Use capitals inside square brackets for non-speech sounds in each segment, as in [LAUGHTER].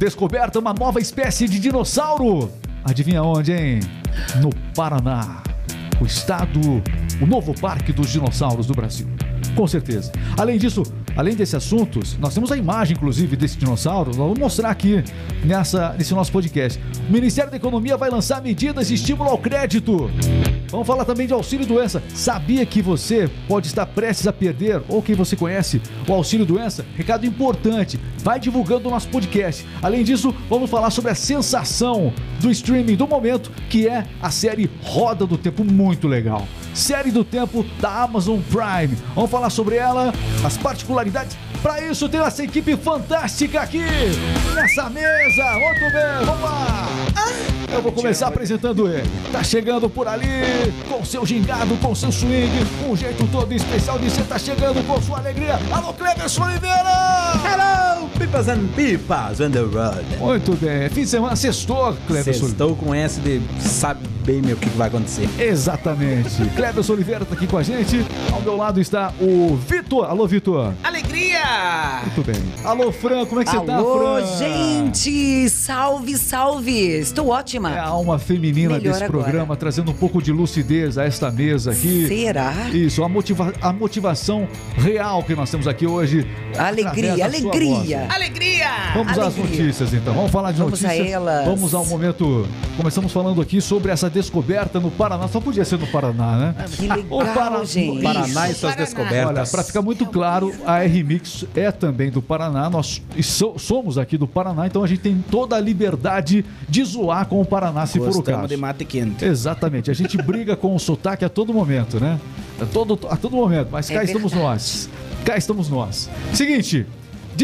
Descoberta uma nova espécie de dinossauro. Adivinha onde, hein? No Paraná. O estado, o novo parque dos dinossauros do Brasil. Com certeza. Além disso, além desses assuntos, nós temos a imagem, inclusive, desse dinossauro. Nós vamos mostrar aqui nessa, nesse nosso podcast. O Ministério da Economia vai lançar medidas de estímulo ao crédito. Vamos falar também de auxílio doença. Sabia que você pode estar prestes a perder, ou quem você conhece, o auxílio doença? Recado importante. Vai divulgando o nosso podcast. Além disso, vamos falar sobre a sensação do streaming do momento, que é a série Roda do Tempo, muito legal. Série do Tempo da Amazon Prime. Vamos falar sobre ela, as particularidades. Para isso, tem essa equipe fantástica aqui nessa mesa. Muito bem, vamos lá. Eu vou começar apresentando ele. Tá chegando por ali com seu gingado, com seu swing, um jeito todo especial de ser. Tá chegando com sua alegria. Alô, Cleverson Oliveira! Hello, pipas and pipas on the road. Muito bem. Fim de semana, sextou, Cleverson. Estou com essa de sabe bem meu o que vai acontecer. Exatamente. Cleverson Oliveira tá aqui com a gente. Ao meu lado está o Vitor. Alô, Vitor. Alegria! Muito bem. Alô, Fran, como é que você tá, Alô, Fran? gente! Salve, salve! Estou ótima. É a alma feminina Melhor desse agora. programa, trazendo um pouco de lucidez a esta mesa aqui. Será? Isso, a, motiva a motivação real que nós temos aqui hoje. Alegria, alegria. Alegria! Vamos às Alegria. notícias então. Vamos falar de Vamos a notícias. elas. Vamos ao momento. Começamos falando aqui sobre essa descoberta no Paraná. Só podia ser no Paraná, né? Que O legal, Paraná- gente. Paraná e suas Paraná. descobertas. Olha, para ficar muito claro, a R-Mix é também do Paraná. Nós e so- somos aqui do Paraná, então a gente tem toda a liberdade de zoar com o Paraná, se for o Gostamos caso. de mate quente. Exatamente, a gente briga com o sotaque a todo momento, né? A todo, a todo momento, mas É cá estamos verdade. nós. Cá estamos nós. Seguinte,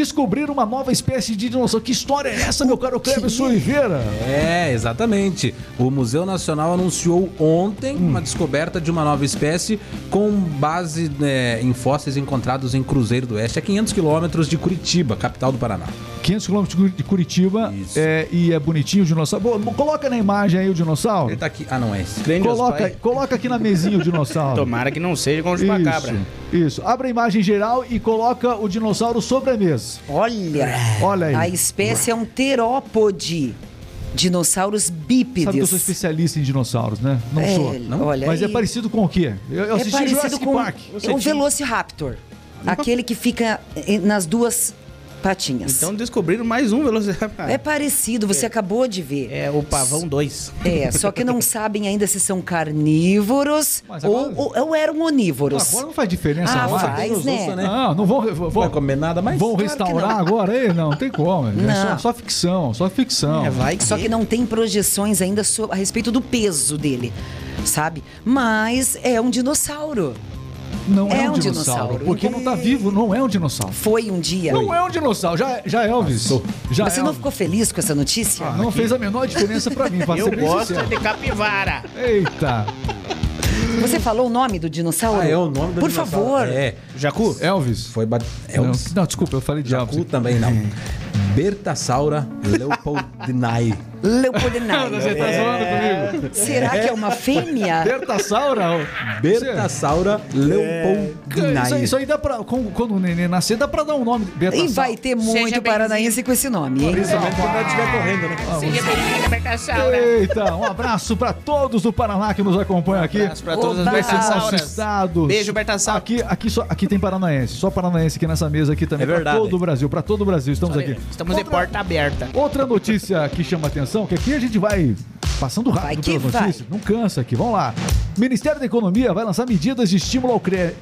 descobrir uma nova espécie de dinossauro. Que história é essa, meu caro Cleberson Oliveira? É, exatamente. O Museu Nacional anunciou ontem Hum. uma descoberta de uma nova espécie com base né, em fósseis encontrados em Cruzeiro do Oeste, a 500 quilômetros de Curitiba, capital do Paraná. 500 quilômetros de Curitiba é, e é bonitinho o dinossauro. Coloca na imagem aí o dinossauro. Ele tá aqui. Ah, não é esse. Coloca, coloca aqui na mesinha o dinossauro. Tomara que não seja com o chupacabra. Isso, isso. Abre a imagem geral e coloca o dinossauro sobre a mesa. Olha, Olha aí. a espécie é um terópode. Dinossauros bípedes. Sabe que eu sou especialista em dinossauros, né? Não É, sou. olha Mas é aí. parecido com o quê? Eu, eu É assisti parecido Jurassic com Park. é o Velociraptor. Aquele que fica eh, nas duas patinhas. Então descobriram mais um Velociraptor. é parecido, você acabou de ver. É o Pavão 2. É, só que não [LAUGHS] sabem ainda se são carnívoros ou, agora- ou, ou eram onívoros. Agora não faz diferença Ah, mais. faz, Deus, né? ufa, né? Não, não vão, vão, Não vai comer nada mais? vão Claro restaurar não. agora aí? Não, não tem como. [LAUGHS] É só, Não. só ficção, só ficção. É, vai que... Só que não tem projeções ainda a respeito do peso dele, sabe? Mas é um dinossauro. Não é, É um, um dinossauro. dinossauro. Porque não tá vivo, não é um dinossauro. Foi um dia. Não é um dinossauro, já, já é Elvis. Já Mas você é não Elvis. ficou feliz com essa notícia? Ah, não fez a menor diferença pra mim, pra Eu gosto sincero. de capivara. Eita, Você falou o nome do dinossauro? Ah, é o nome do Por dinossauro. favor. É. Jacu? Elvis. Foi bat... Não, Elvis. não, desculpa, eu falei de Jacu Elvis. também não. Bertassaura leopoldinae. Leopoldinae. [LAUGHS] Você tá zoando comigo? Será que é uma fêmea? [LAUGHS] Bertassaura? Bertassaura Isso, aí- leopoldinae. isso aí dá pra. com- Quando o neném nascer, dá pra dar um nome. E vai ter muito paranaense com esse nome, hein? Principalmente quando ela estiver correndo, né? Seja bem-vindo, Bertassaura. Eita, um abraço pra todos do Paraná que nos acompanham aqui. Abraço pra todas as Oba! Esse nosso Bertassauras. estado. Beijo, Bertassaura. Aqui, aqui, só, aqui tem paranaense, só paranaense aqui nessa mesa aqui também. É verdade. Pra todo o Brasil, pra todo o Brasil, estamos aqui. Estamos de Outra- porta aberta. Outra notícia que chama atenção, que aqui a gente vai passando Vai rápido pelas vai. notícias. Não cansa aqui, vamos lá. Ministério da Economia vai lançar medidas de estímulo ao,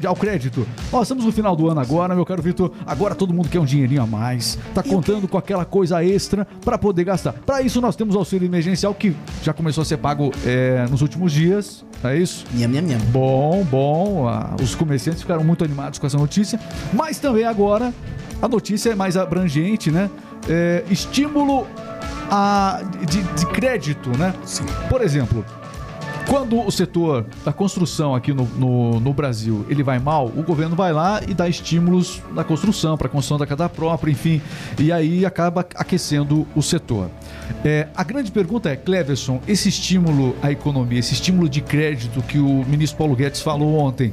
ao crédito. Nós estamos no final do ano agora, meu caro Vitor. Agora todo mundo quer um dinheirinho a mais. Tá contando com aquela coisa extra para poder gastar. Para isso nós temos o auxílio emergencial que já começou a ser pago é, nos últimos dias. É isso? Nham, nham, nham. Bom, bom. ah, os comerciantes ficaram muito animados com essa notícia. Mas também agora a notícia é mais abrangente, né? É, estímulo a, de, de crédito, né? Por exemplo, quando o setor da construção aqui no, no, no Brasil ele vai mal, o governo vai lá e dá estímulos na construção, para a construção da casa própria, enfim, e aí acaba aquecendo o setor. É, a grande pergunta é, Cleverson, esse estímulo à economia, esse estímulo de crédito que o ministro Paulo Guedes falou ontem,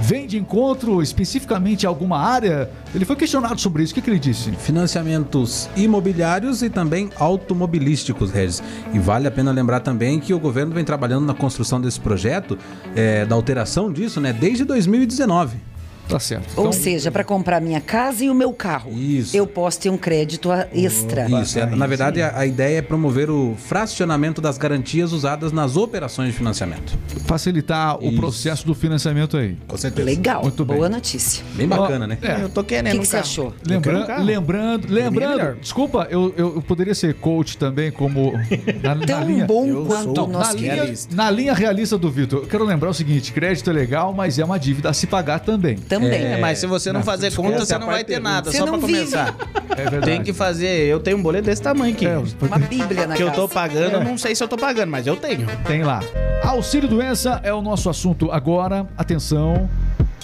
vem de encontro especificamente a alguma área? Ele foi questionado sobre isso. O que, que ele disse? Financiamentos imobiliários e também automobilísticos, Regis. E vale a pena lembrar também que o governo vem trabalhando na construção desse projeto, é, da alteração disso, né, desde 2019. Tá certo. Ou Então, seja, para comprar minha casa e o meu carro. Isso. Eu posso ter um crédito extra. Isso, é, na verdade a, a ideia é promover o fracionamento das garantias usadas nas operações de financiamento. facilitar o Isso. processo do financiamento aí. Com certeza. Legal. Muito bem. Boa notícia. Bem bacana, né? é. Eu tô O querendo que, um que você achou? Lembra- um lembrando, é lembrando, desculpa, eu, eu, poderia ser coach também, como [LAUGHS] na, na Tão linha. bom quanto o na, nosso linha, realista. na linha realista do Vitor, eu quero lembrar o seguinte: crédito é legal, mas é uma dívida a se pagar também. Também. É, mas se você não, não, fazer conta, você não vai ter nada, Você só pra vive. começar. É verdade. Tem que fazer. Eu tenho um boleto desse tamanho aqui. É, Uma bíblia na que eu casa. tô pagando, eu não sei se eu tô pagando, mas eu tenho. Tem lá. Auxílio doença é o nosso assunto agora. Atenção.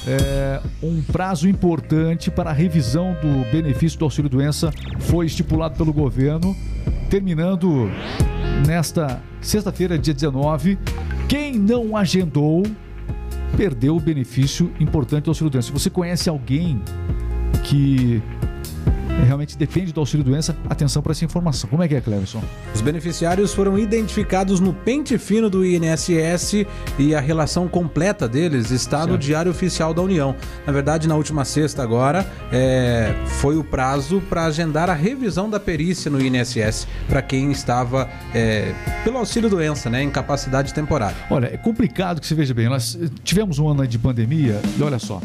É, um prazo importante para a revisão do benefício do auxílio doença foi estipulado pelo governo, terminando nesta sexta-feira, dia 19. Quem não agendou perdeu o benefício importante do auxílio doença. Se você conhece alguém que realmente depende do auxílio doença, atenção para essa informação. Como é que é, Cleverson? Os beneficiários foram identificados no pente fino do INSS e a relação completa deles está no Certo. Diário Oficial da União. Na verdade, na última sexta agora, é, foi o prazo para agendar a revisão da perícia no INSS para quem estava é, pelo auxílio doença, né, incapacidade temporária. Olha, é complicado que você veja bem. Nós tivemos um ano de pandemia e olha só.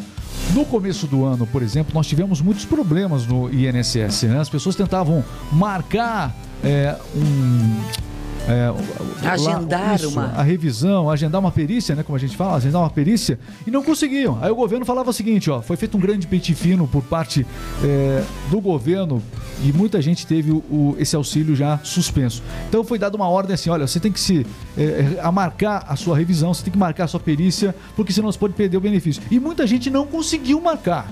No começo do ano, por exemplo, nós tivemos muitos problemas no INSS. Né? As pessoas tentavam marcar é, um. É, lá- Agendar uma- A revisão, agendar uma perícia, né? Como a gente fala, agendar uma perícia, e não conseguiam. Aí o governo falava o seguinte: ó, foi feito um grande pente fino por parte é, do governo e muita gente teve o, o- esse auxílio já suspenso. Então foi dada uma ordem assim: olha, você tem que se é, é, a marcar a sua revisão, você tem que marcar a sua perícia, porque senão você pode perder o benefício. E muita gente não conseguiu marcar.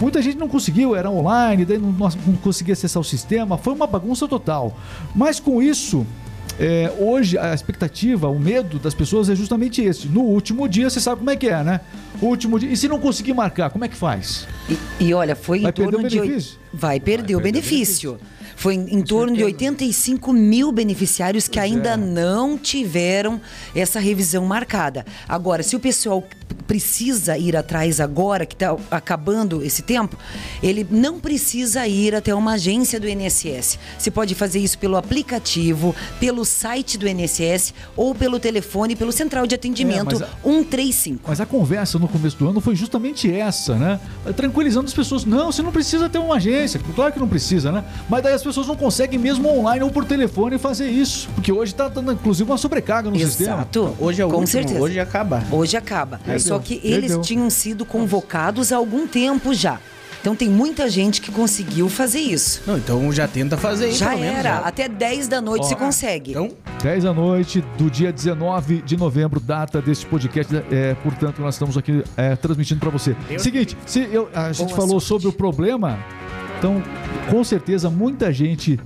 Muita gente não conseguiu, era online, daí não, não conseguia acessar o sistema, foi uma bagunça total. Mas com isso, é, hoje a expectativa, o medo das pessoas é justamente esse. No último dia, você sabe como é que é, né? O último dia. E se não conseguir marcar, como é que faz? E, e olha, foi em Vai perder torno o de. oi- benefício? Vai perder o benefício. Foi em, em torno de 85 mil beneficiários que ainda não tiveram essa revisão marcada. Agora, se o pessoal precisa ir atrás agora, que está acabando esse tempo, ele não precisa ir até uma agência do INSS. Você pode fazer isso pelo aplicativo, pelo site do INSS ou pelo telefone, pelo central de atendimento É, mas a- 135. Mas a conversa no começo do ano foi justamente essa, né? Tranquilizando as pessoas. Não, você não precisa ter uma agência. Claro que não precisa, né? Mas daí as pessoas não conseguem mesmo online ou por telefone fazer isso. Porque hoje está dando, inclusive, uma sobrecarga no sistema. Exato. Hoje é o Com último, certeza. hoje acaba. Hoje acaba. Só que eles Perdeu. tinham sido convocados há algum tempo já. Então tem muita gente que conseguiu fazer isso. Não, então já tenta fazer aí, já pelo menos, era. né? Até 10 da noite se consegue. Então, 10 da noite do dia 19 de novembro, data deste podcast. É, portanto, nós estamos aqui é, transmitindo para você. Seguinte, se eu- a gente Boa falou sorte. sobre o problema, então com certeza muita gente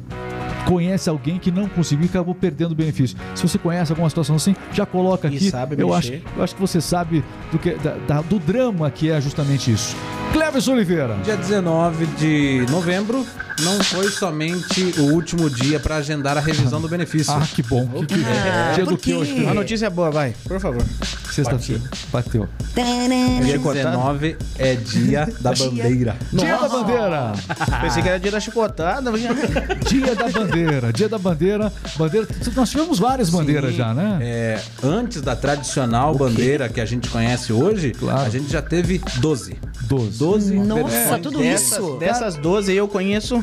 conhece alguém que não conseguiu e acabou perdendo o benefício. Se você conhece alguma situação assim, já coloca E aqui. sabe eu, acho, eu acho que você sabe do, que, da- da- do drama que é justamente isso. Cleves Oliveira. Dia 19 de novembro não foi somente o último dia para agendar a revisão do benefício. Ah, que bom. Que, que, Ah, dia do que hoje? uma notícia boa, vai, por favor. Sexta-feira. Bateu. Dia Chicotado? 19 é dia da bandeira. Dia da bandeira. Pensei que era dia da chicotada. Dia da bandeira, dia da bandeira, bandeira. Nós tivemos várias bandeiras Sim. já, né? É, antes da tradicional bandeira que a gente conhece hoje, Claro. a gente já teve 12. 12. 12 Nossa, tudo Dessas, isso. dessas 12 eu conheço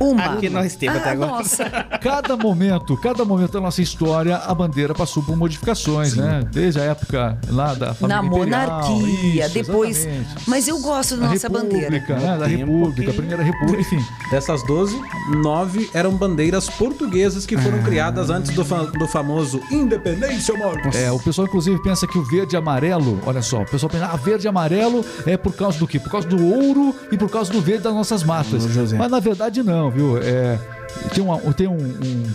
Uma. aqui nós temos até Ah, agora. nossa. [LAUGHS] Cada momento, cada momento da nossa história, a bandeira passou por modificações, né? Desde a época lá da família Na imperial, monarquia, isso, depois. exatamente. Mas eu gosto da nossa bandeira. Né? Da República, que- Primeira República, enfim. Dessas 12, 9 eram bandeiras portuguesas que Ah. foram criadas antes do, fa- do famoso Independência, amor. É, o pessoal inclusive pensa que o verde e amarelo, olha só, o pessoal pensa, ah, verde e amarelo é por causa do quê? Por causa do ouro e por causa do verde das nossas matas. Mas na verdade não. Viu? É, tem uma- tem um, um-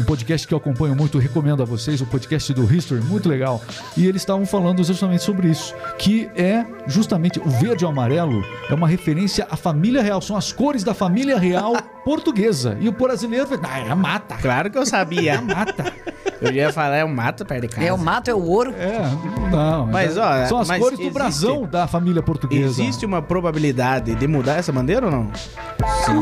um podcast que eu acompanho muito, recomendo a vocês, o podcast do History, muito legal. E eles estavam falando justamente sobre isso, que é justamente o verde e o amarelo é uma referência à família real, são as cores da família real [LAUGHS] portuguesa. E o brasileiro, ah, é mata. Claro que eu sabia. Mata. Eu ia falar, é o mato perto de casa. É o mato, é o ouro. É, não. Mas, é- ó, são as mas cores do existe- brasão da família portuguesa. Existe uma probabilidade de mudar essa bandeira ou não?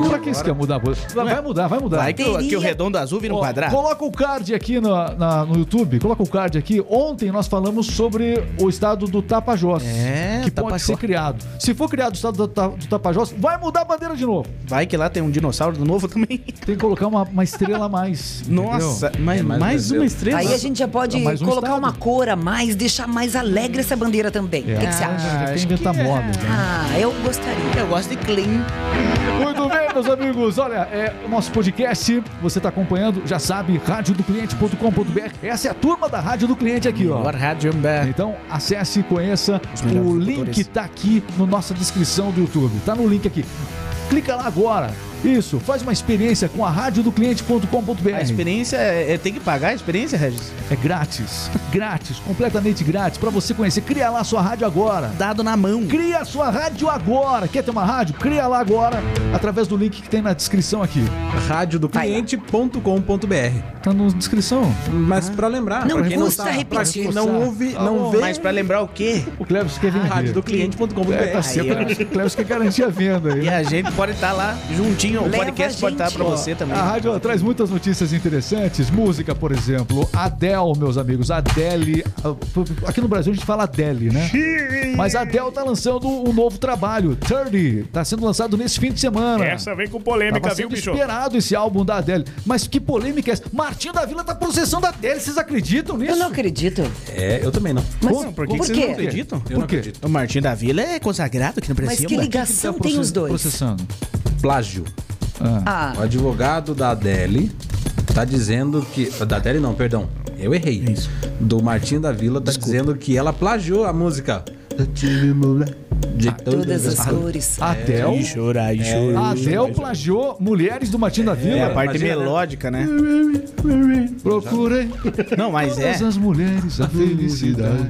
Pra que você quer mudar? Vai vai mudar, vai mudar. Vai que, o- que o redondo azul vira um quadrado. Coloca o card aqui no, na- no YouTube, coloca o card aqui. Ontem nós falamos sobre o estado do Tapajós. É, que pode Tapajós. ser criado. Se for criado o estado do, do Tapajós, vai mudar a bandeira de novo. Vai que lá tem um dinossauro novo também. Tem que colocar uma, uma estrela a mais. [LAUGHS] Nossa, mas É mais mais, uma Aí a gente já pode Mais um colocar estado. uma cor a mais, deixar mais alegre essa bandeira também. O que, que você Ah, acha? quer acho que é. moda. né? Ah, eu gostaria. Eu gosto de clean. Muito bem, meus amigos. Olha, é o nosso podcast. Você está acompanhando, já sabe, radiodocliente.com.br. Essa é a turma da Rádio do Cliente aqui, ó. Rádio. Então acesse e conheça o link tá aqui na nossa descrição do YouTube. Tá no link aqui. Clica lá agora. Isso, faz uma experiência com a A radiodocliente.com.br. experiência é, é- tem que pagar a experiência, Regis? É grátis, [LAUGHS] grátis, completamente grátis para você conhecer. Cria lá sua rádio agora. Dado na mão. Cria a sua rádio agora. Quer ter uma rádio? Cria lá agora através do link que tem na descrição aqui. radiodocliente.com.br. Tá na descrição. Mas pra lembrar, Não pra quem custa tá- repetir. não ouve, Tá não vê, Mas pra lembrar o quê? O Cleves quer vender. radiodocliente.com.br. É, tá. O Cleves quer garantir a venda aí. E a gente pode estar lá juntinho. O podcast pode estar pra você também. A rádio traz muitas notícias interessantes. Música, por exemplo. Adele, meus amigos. Adele. ah, Aqui no Brasil a gente fala Adele, né? Mas a Adele tá lançando um novo trabalho. 30. Tá sendo lançado nesse fim de semana. Essa vem com polêmica, Tava viu, bicho? esperado esse álbum da Adele. Mas que polêmica é essa? Martinho da Vila tá processando a Adele. Vocês acreditam nisso? Eu não acredito. É, eu também não. Mas Por- Por que, por que vocês não acreditam? Eu Por não quê? acredito. O Martim da Vila é consagrado aqui no Brasil. Mas que mano. ligação Tá tem os dois? Processando. Plágio. Ah. O Ah, advogado da Adele tá dizendo que. Da Adele não, perdão. Eu errei. Isso. Do Martinho da Vila tá dizendo que ela plagiou a música. De todas as cores. Adele. chorar, e A Adele plagiou Mulheres do Martinho da Vila. É a parte Imagina, né? melódica, né? Procurei Não, mas é. todas as mulheres a felicidade.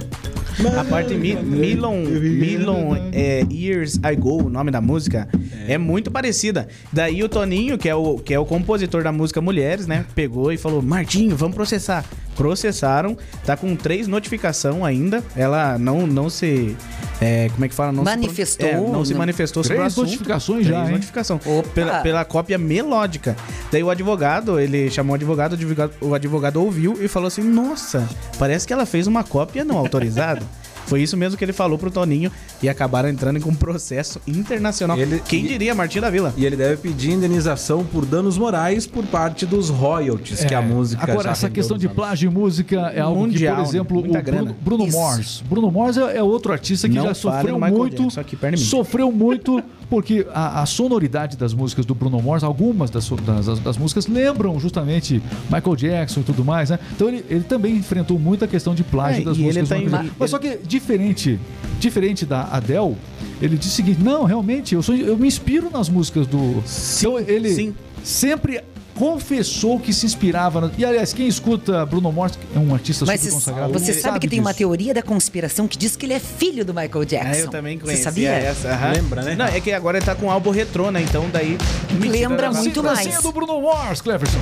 A parte mi Million, Million é, Years Ago, o nome da música, é. muito parecida. Daí o Toninho, que é o, que é o compositor da música Mulheres, né? Pegou e falou: Martinho, vamos processar. Processaram, tá com três notificação ainda. Ela não, não se. É, como é que fala? Não se pro- Manifestou, é, não se manifestou sobre o Três assunto. notificações já, Três hein? notificação. Pela, pela cópia melódica. Daí o advogado, ele chamou o advogado, o advogado, o advogado ouviu e falou assim: Nossa, parece que ela fez uma cópia não autorizada. [LAUGHS] Foi isso mesmo que ele falou pro Toninho e acabaram entrando com um processo internacional. Ele- Quem e- diria, Martim da Vila? E ele deve pedir indenização por danos morais por parte dos royalties que a música É. Agora, já essa questão de plágio em música é algo Mundial, que, por né? exemplo, o Bruno. Bruno. Mars. Bruno Mars é, é outro artista que Não já sofreu muito. Jackson, aqui de mim. Sofreu muito porque a, a sonoridade das músicas do Bruno Mars, algumas das, das, das- músicas lembram justamente Michael Jackson e tudo mais, né? Então ele, ele também enfrentou muita questão de plágio É, das músicas. tá em-. Mas só que diferente, diferente da Adele, ele disse o seguinte: não, realmente, eu, sou, eu me inspiro nas músicas do. então ele sim. sempre confessou que se inspirava. na- E aliás, quem escuta Bruno Mars é um artista Mas super você, consagrado. você ele sabe que tem uma teoria da conspiração que diz que ele é filho do Michael Jackson. Ah, eu também Você conhecia sabia? essa. aham. Lembra, né? Não, é que agora ele tá com um álbum retrô, né? Então daí... Lembra muito mais. dancinha do Bruno Mars, Cleverson.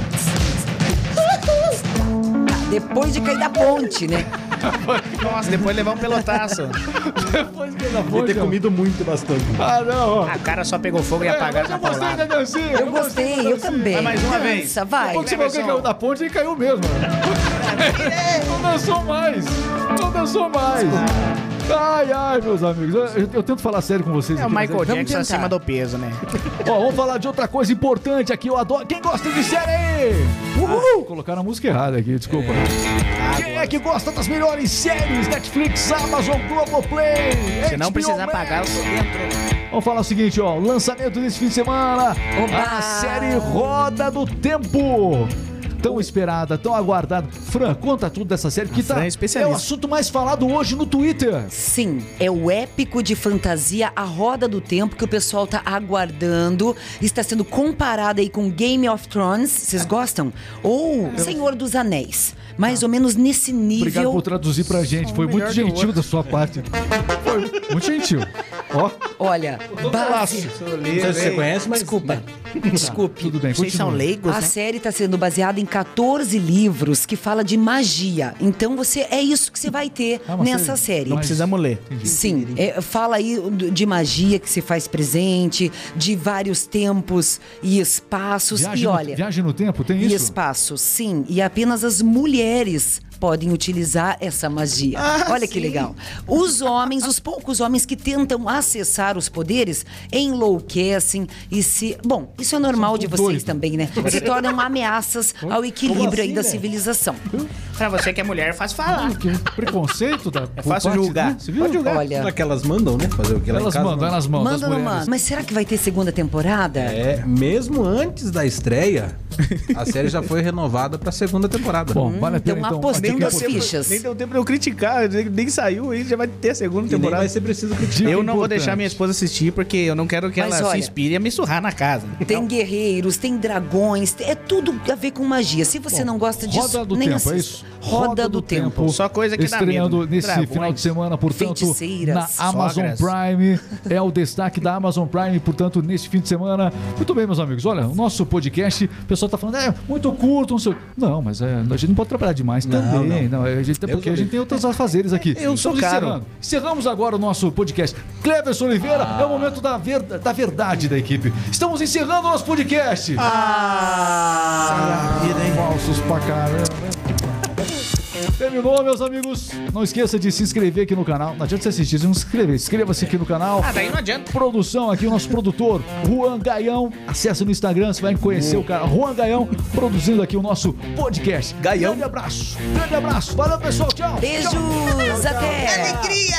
Depois de cair da ponte, né? [LAUGHS] Nossa, depois levar um pelotaço. Depois que ela E foi, ter comido muito bastante. Ah, não, ó. A cara só pegou fogo e É, apagaram eu gostei da paulada. dancinha. Eu gostei, eu também. Vai mais uma Dança, vez. vai. Quando você viu alguém Cleverson. caiu da ponte, ele caiu mesmo. não dançou mais. Não dançou mais. Ai, ai, meus amigos. Eu, eu- eu tento falar sério com vocês. É o aqui, Michael Vamos Jackson tentar. acima do peso, né? Ó, vamos falar de outra coisa importante aqui. Eu adoro. Quem gosta de série aí? Uhul! Colocaram a música errada aqui, desculpa. Quem é que gosta das melhores séries? Netflix, Amazon, Globoplay. Se não precisar pagar, eu tô dentro. Vamos falar o seguinte, ó. Lançamento desse fim de semana. Oba! A série Roda do Tempo. Tão esperada, tão aguardada. Fran, conta tudo dessa série, que tá, Fran é é o assunto mais falado hoje no Twitter. Sim, é o épico de fantasia A Roda do Tempo que o pessoal tá aguardando. Está sendo comparado aí com Game of Thrones. Vocês gostam? Ou Senhor dos Anéis. Mais ou menos nesse Obrigado nível. por traduzir pra gente, foi muito gentil da sua parte. Foi muito gentil. Ó, Olha, base... Não sei se você conhece, mas. Desculpa. [LAUGHS] Desculpe. tudo bem, Vocês são continua. leigos, A né? série está sendo baseada em 14 livros que fala de magia. Então você é isso que você vai ter Ah, nessa série- série. Não Mas- precisamos ler. Sim, é, fala aí de magia que se faz presente, de vários tempos e espaços. Viagem, e no, olha, viagem no tempo, tem e isso? espaços, sim. E apenas as mulheres podem utilizar essa magia. Ah, olha que sim. legal. Os homens, os poucos homens que tentam acessar os poderes, enlouquecem e se. Bom, isso é normal de vocês doidos. também, né? Se tornam ameaças ao equilíbrio aí assim, da né? civilização. Pra você que é mulher, é fácil falar. Que preconceito da É fácil parte julgar. Você viu? Pode julgar. Olha. Será que elas mandam, né? Fazer o que em Elas mandam, não? elas mandam. Mas será que vai ter segunda temporada? É, mesmo antes da estreia, a série já foi renovada pra segunda temporada. Bom, vale a pena então então. A as pouco- fichas. Nem deu tempo de eu criticar, nem, nem saiu aí, já vai ter a segunda e nem temporada. vai ser preciso criticar. Eu não vou deixar minha esposa assistir porque eu não quero que Mas ela olha- se inspire a me surrar na casa. Tem guerreiros, tem dragões, é tudo a ver com magia. Se você não gosta disso, Roda do nem Tempo, é assista. isso? Roda, do, tempo. Só coisa que dá Estreando medo. nesse Dragões, final de semana, portanto, na Amazon sogras. Prime. É o destaque da Amazon Prime, portanto, nesse fim de semana. Muito bem, meus amigos. Olha, o nosso podcast, o pessoal tá falando, é muito curto, não sei. Não, mas é, a gente não pode trabalhar demais também. Não, a gente, porque a gente tem outros afazeres aqui. [LAUGHS] Eu sou Estamos caro. encerrando. Encerramos agora o nosso podcast. Cleverson Oliveira, é o momento da, ver- da verdade da equipe. Estamos encerrando o nosso podcast. Ah, vida, hein? Falsos pra caramba. [LAUGHS] Terminou, meus amigos. Não esqueça de se inscrever aqui no canal. Não adianta você assistir, você não se inscrever. Inscreva-se aqui no canal. Ah, daí não adianta. Produção aqui, o nosso produtor, Juan Gaião. Acesse no Instagram, você vai conhecer o cara. Juan Gaião, produzindo aqui o nosso podcast. Gaião. Grande abraço. Grande abraço. Valeu, pessoal. Tchau. Beijos, até! Alegria!